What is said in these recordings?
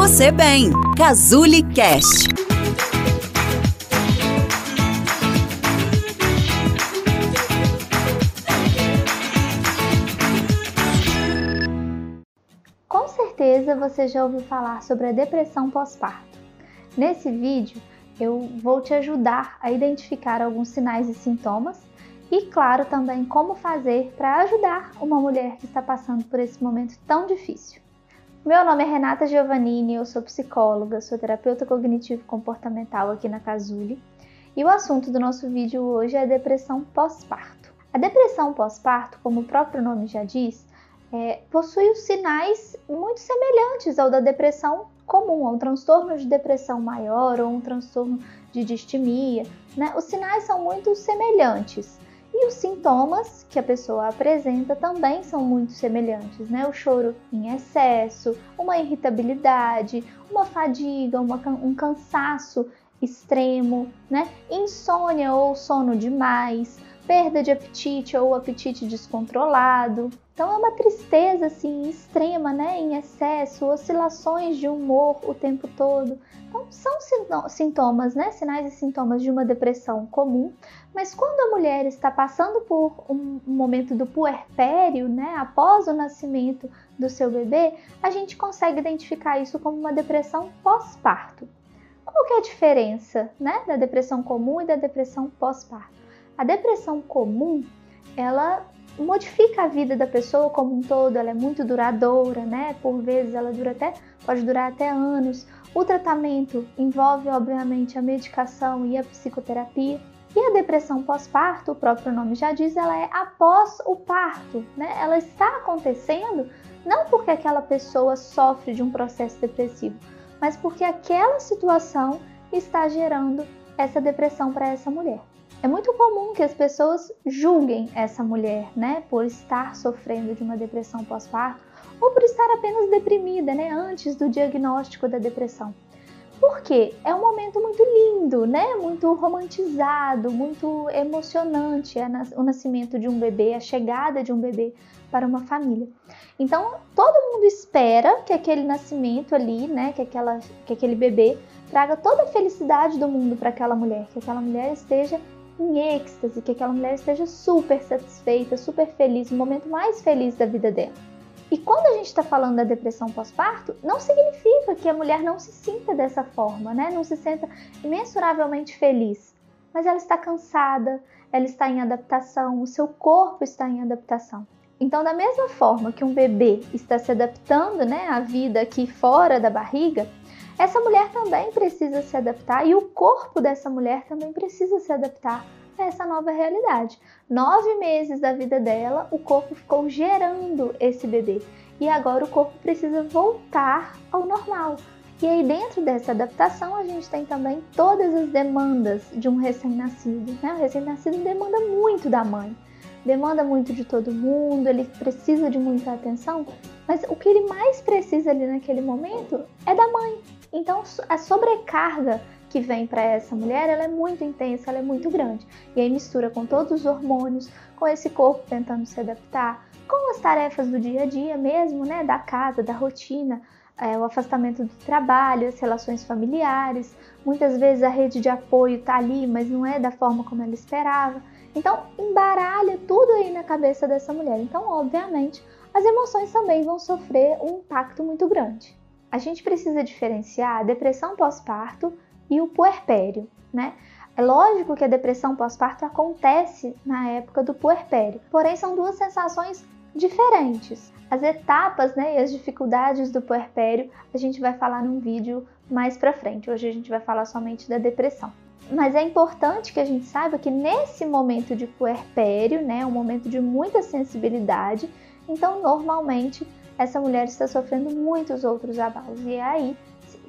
você bem. Cazuli Cast. Com certeza você já ouviu falar sobre a depressão pós-parto. Nesse vídeo, eu vou te ajudar a identificar alguns sinais e sintomas e, claro, também como fazer para ajudar uma mulher que está passando por esse momento tão difícil. Meu nome é Renata Giovannini, eu sou psicóloga, sou terapeuta cognitivo comportamental aqui na Casuli e o assunto do nosso vídeo hoje é depressão pós-parto. A depressão pós-parto, como o próprio nome já diz, é, possui os sinais muito semelhantes ao da depressão comum, ao transtorno de depressão maior ou um transtorno de distimia. Né? Os sinais são muito semelhantes. E os sintomas que a pessoa apresenta também são muito semelhantes, né? O choro em excesso, uma irritabilidade, uma fadiga, uma, um cansaço extremo, né? Insônia ou sono demais, perda de apetite ou apetite descontrolado. Então é uma tristeza assim extrema, né, em excesso, oscilações de humor o tempo todo. Então são sintomas, né, sinais e sintomas de uma depressão comum. Mas quando a mulher está passando por um momento do puerpério, né, após o nascimento do seu bebê, a gente consegue identificar isso como uma depressão pós-parto. Qual que é a diferença, né, da depressão comum e da depressão pós-parto? A depressão comum, ela modifica a vida da pessoa como um todo, ela é muito duradoura, né? Por vezes ela dura até pode durar até anos. O tratamento envolve obviamente a medicação e a psicoterapia. E a depressão pós-parto, o próprio nome já diz, ela é após o parto, né? Ela está acontecendo não porque aquela pessoa sofre de um processo depressivo, mas porque aquela situação está gerando essa depressão para essa mulher. É muito comum que as pessoas julguem essa mulher, né, por estar sofrendo de uma depressão pós-parto ou por estar apenas deprimida, né, antes do diagnóstico da depressão. Porque é um momento muito lindo, né? Muito romantizado, muito emocionante é o nascimento de um bebê, a chegada de um bebê para uma família. Então, todo mundo espera que aquele nascimento ali, né, que, aquela, que aquele bebê traga toda a felicidade do mundo para aquela mulher, que aquela mulher esteja em êxtase, que aquela mulher esteja super satisfeita, super feliz, no momento mais feliz da vida dela. E quando a gente está falando da depressão pós-parto, não significa que a mulher não se sinta dessa forma, né? Não se sinta imensuravelmente feliz. Mas ela está cansada, ela está em adaptação, o seu corpo está em adaptação. Então, da mesma forma que um bebê está se adaptando né, à vida aqui fora da barriga, essa mulher também precisa se adaptar e o corpo dessa mulher também precisa se adaptar a essa nova realidade. Nove meses da vida dela, o corpo ficou gerando esse bebê e agora o corpo precisa voltar ao normal. E aí, dentro dessa adaptação, a gente tem também todas as demandas de um recém-nascido. Né? O recém-nascido demanda muito da mãe, demanda muito de todo mundo, ele precisa de muita atenção, mas o que ele mais precisa ali naquele momento é da mãe. Então a sobrecarga que vem para essa mulher, ela é muito intensa, ela é muito grande. E aí mistura com todos os hormônios, com esse corpo tentando se adaptar, com as tarefas do dia a dia mesmo, né, da casa, da rotina, é, o afastamento do trabalho, as relações familiares. Muitas vezes a rede de apoio está ali, mas não é da forma como ela esperava. Então embaralha tudo aí na cabeça dessa mulher. Então, obviamente, as emoções também vão sofrer um impacto muito grande a gente precisa diferenciar a depressão pós-parto e o puerpério, né? É lógico que a depressão pós-parto acontece na época do puerpério, porém são duas sensações diferentes. As etapas né, e as dificuldades do puerpério a gente vai falar num vídeo mais pra frente. Hoje a gente vai falar somente da depressão. Mas é importante que a gente saiba que nesse momento de puerpério, né, um momento de muita sensibilidade, então normalmente essa mulher está sofrendo muitos outros abalos. E é aí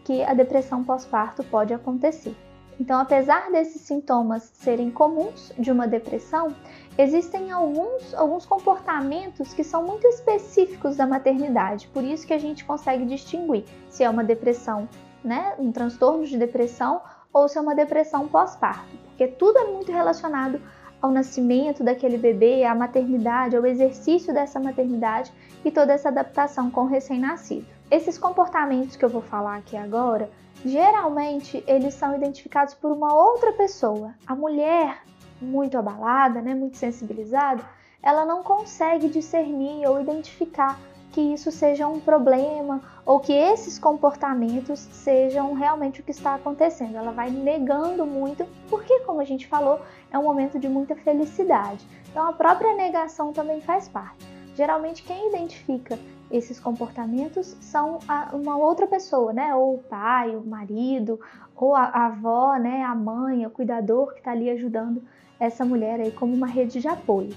que a depressão pós-parto pode acontecer. Então, apesar desses sintomas serem comuns de uma depressão, existem alguns, alguns comportamentos que são muito específicos da maternidade, por isso que a gente consegue distinguir se é uma depressão, né, um transtorno de depressão ou se é uma depressão pós-parto, porque tudo é muito relacionado ao nascimento daquele bebê, à maternidade, ao exercício dessa maternidade e toda essa adaptação com o recém-nascido. Esses comportamentos que eu vou falar aqui agora, geralmente eles são identificados por uma outra pessoa. A mulher muito abalada, né, muito sensibilizada, ela não consegue discernir ou identificar que isso seja um problema ou que esses comportamentos sejam realmente o que está acontecendo. Ela vai negando muito, porque, como a gente falou, é um momento de muita felicidade. Então, a própria negação também faz parte. Geralmente, quem identifica esses comportamentos são uma outra pessoa, né? Ou o pai, o marido, ou a, a avó, né? A mãe, o cuidador que está ali ajudando essa mulher aí como uma rede de apoio.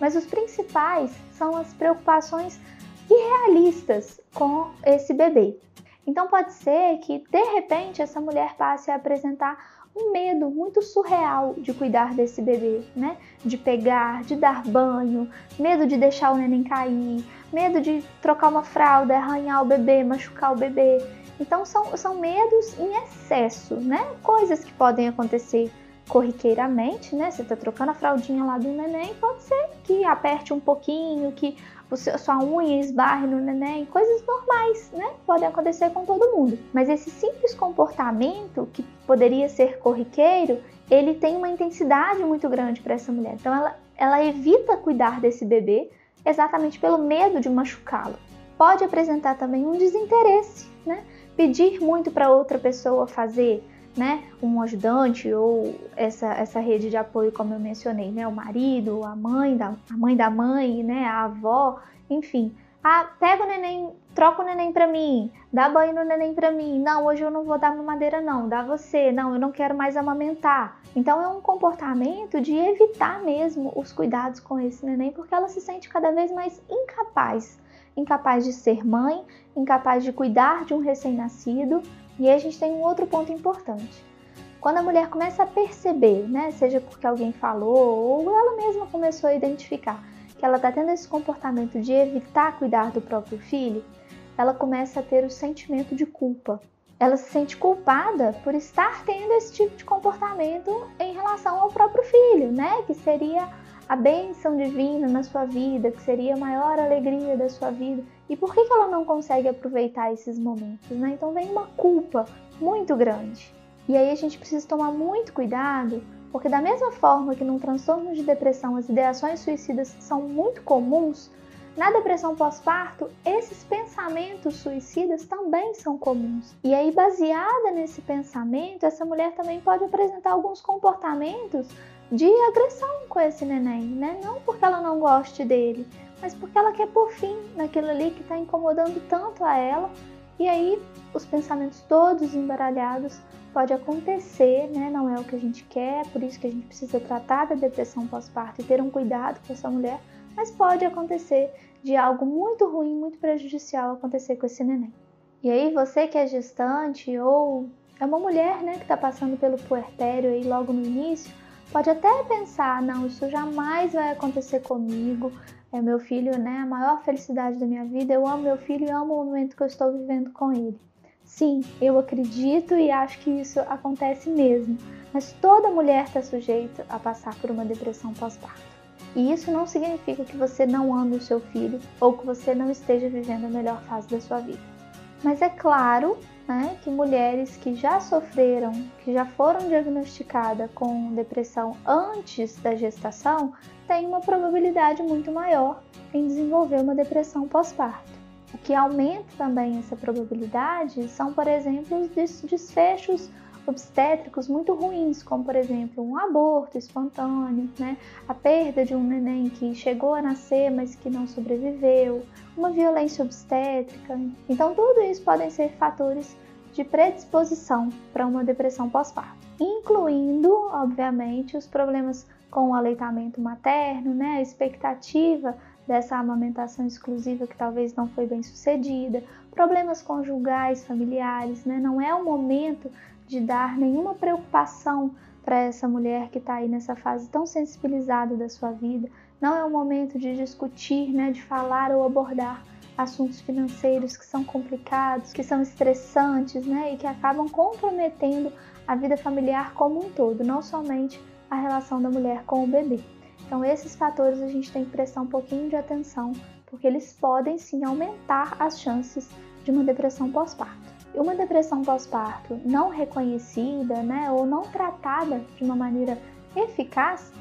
Mas os principais são as preocupações irrealistas com esse bebê. Então pode ser que de repente essa mulher passe a apresentar um medo muito surreal de cuidar desse bebê, né? De pegar, de dar banho, medo de deixar o neném cair, medo de trocar uma fralda, arranhar o bebê, machucar o bebê. Então são, são medos em excesso, né? Coisas que podem acontecer corriqueiramente, né? Você tá trocando a fraldinha lá do neném, pode ser que aperte um pouquinho, que sua unha esbarre no neném, coisas normais, né? Podem acontecer com todo mundo. Mas esse simples comportamento, que poderia ser corriqueiro, ele tem uma intensidade muito grande para essa mulher. Então ela, ela evita cuidar desse bebê exatamente pelo medo de machucá-lo. Pode apresentar também um desinteresse, né? Pedir muito para outra pessoa fazer, né, um ajudante ou essa, essa rede de apoio, como eu mencionei, né, o marido, a mãe da, a mãe da mãe, né, a avó, enfim. Ah, pega o neném, troca o neném para mim, dá banho no neném para mim. Não, hoje eu não vou dar mamadeira não, dá você. Não, eu não quero mais amamentar. Então é um comportamento de evitar mesmo os cuidados com esse neném, porque ela se sente cada vez mais incapaz, incapaz de ser mãe, incapaz de cuidar de um recém-nascido e aí a gente tem um outro ponto importante. Quando a mulher começa a perceber, né, seja porque alguém falou ou ela mesma começou a identificar que ela está tendo esse comportamento de evitar cuidar do próprio filho, ela começa a ter o sentimento de culpa. Ela se sente culpada por estar tendo esse tipo de comportamento em relação ao próprio filho, né? Que seria a bênção divina na sua vida, que seria a maior alegria da sua vida. E por que, que ela não consegue aproveitar esses momentos? Né? Então vem uma culpa muito grande. E aí a gente precisa tomar muito cuidado, porque da mesma forma que num transtorno de depressão as ideações suicidas são muito comuns, na depressão pós-parto, esses pensamentos suicidas também são comuns. E aí, baseada nesse pensamento, essa mulher também pode apresentar alguns comportamentos de agressão com esse neném, né? Não porque ela não goste dele, mas porque ela quer por fim naquilo ali que está incomodando tanto a ela. E aí os pensamentos todos embaralhados pode acontecer, né? Não é o que a gente quer, por isso que a gente precisa tratar da depressão pós-parto e ter um cuidado com essa mulher, mas pode acontecer de algo muito ruim, muito prejudicial acontecer com esse neném. E aí você que é gestante ou é uma mulher, né, que está passando pelo puerpério aí logo no início, pode até pensar, não, isso jamais vai acontecer comigo. É meu filho, né, a maior felicidade da minha vida. Eu amo meu filho e amo o momento que eu estou vivendo com ele. Sim, eu acredito e acho que isso acontece mesmo. Mas toda mulher está sujeita a passar por uma depressão pós-parto. E isso não significa que você não ame o seu filho ou que você não esteja vivendo a melhor fase da sua vida. Mas é claro né, que mulheres que já sofreram, que já foram diagnosticadas com depressão antes da gestação, têm uma probabilidade muito maior em desenvolver uma depressão pós-parto. O que aumenta também essa probabilidade são, por exemplo, os desfechos obstétricos muito ruins, como por exemplo um aborto espontâneo, né? a perda de um neném que chegou a nascer mas que não sobreviveu, uma violência obstétrica. Então, tudo isso podem ser fatores de predisposição para uma depressão pós-parto, incluindo, obviamente, os problemas com o aleitamento materno, né? a expectativa dessa amamentação exclusiva que talvez não foi bem sucedida, problemas conjugais, familiares, né? Não é o momento de dar nenhuma preocupação para essa mulher que está aí nessa fase tão sensibilizada da sua vida. Não é o momento de discutir, né, de falar ou abordar assuntos financeiros que são complicados, que são estressantes, né, e que acabam comprometendo a vida familiar como um todo, não somente a relação da mulher com o bebê. Então, esses fatores a gente tem que prestar um pouquinho de atenção, porque eles podem sim aumentar as chances de uma depressão pós-parto. Uma depressão pós-parto não reconhecida, né, ou não tratada de uma maneira eficaz,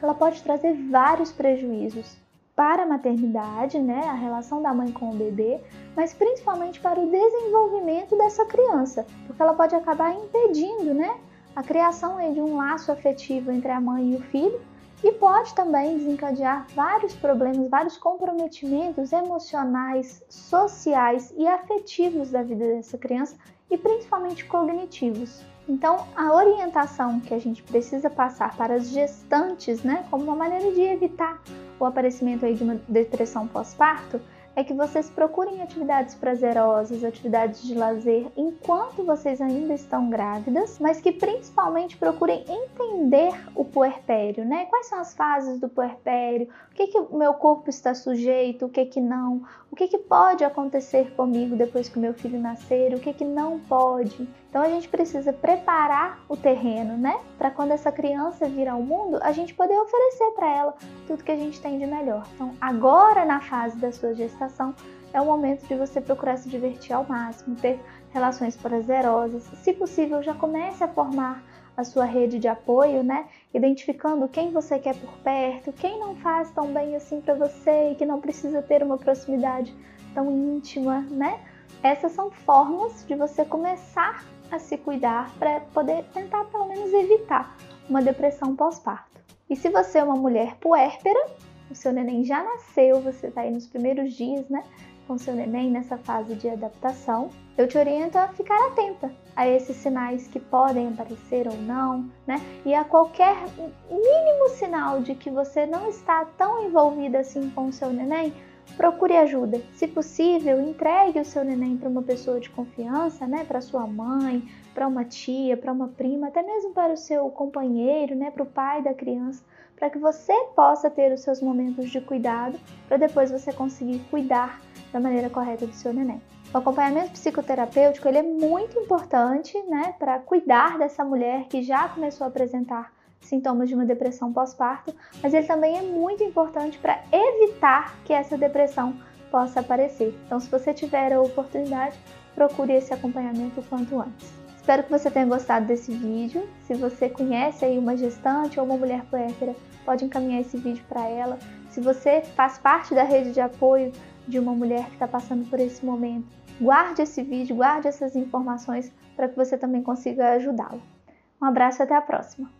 ela pode trazer vários prejuízos para a maternidade, né, a relação da mãe com o bebê, mas principalmente para o desenvolvimento dessa criança, porque ela pode acabar impedindo, né, a criação de um laço afetivo entre a mãe e o filho e pode também desencadear vários problemas, vários comprometimentos emocionais, sociais e afetivos da vida dessa criança e principalmente cognitivos. Então, a orientação que a gente precisa passar para as gestantes, né, como uma maneira de evitar o aparecimento aí de uma depressão pós-parto, é que vocês procurem atividades prazerosas, atividades de lazer enquanto vocês ainda estão grávidas, mas que principalmente procurem entender o puerpério, né? Quais são as fases do puerpério? O que que o meu corpo está sujeito? O que que não? O que que pode acontecer comigo depois que o meu filho nascer? O que que não pode? Então a gente precisa preparar o terreno, né? Para quando essa criança vir ao mundo, a gente poder oferecer para ela tudo que a gente tem de melhor. Então, agora na fase da sua gestação, é o momento de você procurar se divertir ao máximo, ter relações prazerosas. Se possível, já comece a formar a sua rede de apoio, né? Identificando quem você quer por perto, quem não faz tão bem assim para você e que não precisa ter uma proximidade tão íntima, né? Essas são formas de você começar a se cuidar para poder tentar pelo menos evitar uma depressão pós-parto. E se você é uma mulher puérpera, o seu neném já nasceu, você está aí nos primeiros dias, né? Com seu neném nessa fase de adaptação, eu te oriento a ficar atenta a esses sinais que podem aparecer ou não, né? E a qualquer mínimo sinal de que você não está tão envolvida assim com o seu neném, procure ajuda. Se possível, entregue o seu neném para uma pessoa de confiança, né? Para sua mãe, para uma tia, para uma prima, até mesmo para o seu companheiro, né? Para o pai da criança, para que você possa ter os seus momentos de cuidado, para depois você conseguir cuidar da maneira correta do seu neném. O acompanhamento psicoterapêutico ele é muito importante, né, para cuidar dessa mulher que já começou a apresentar sintomas de uma depressão pós-parto, mas ele também é muito importante para evitar que essa depressão possa aparecer. Então, se você tiver a oportunidade, procure esse acompanhamento o quanto antes. Espero que você tenha gostado desse vídeo. Se você conhece aí uma gestante ou uma mulher puérpera, pode encaminhar esse vídeo para ela. Se você faz parte da rede de apoio de uma mulher que está passando por esse momento, guarde esse vídeo, guarde essas informações para que você também consiga ajudá-la. Um abraço e até a próxima!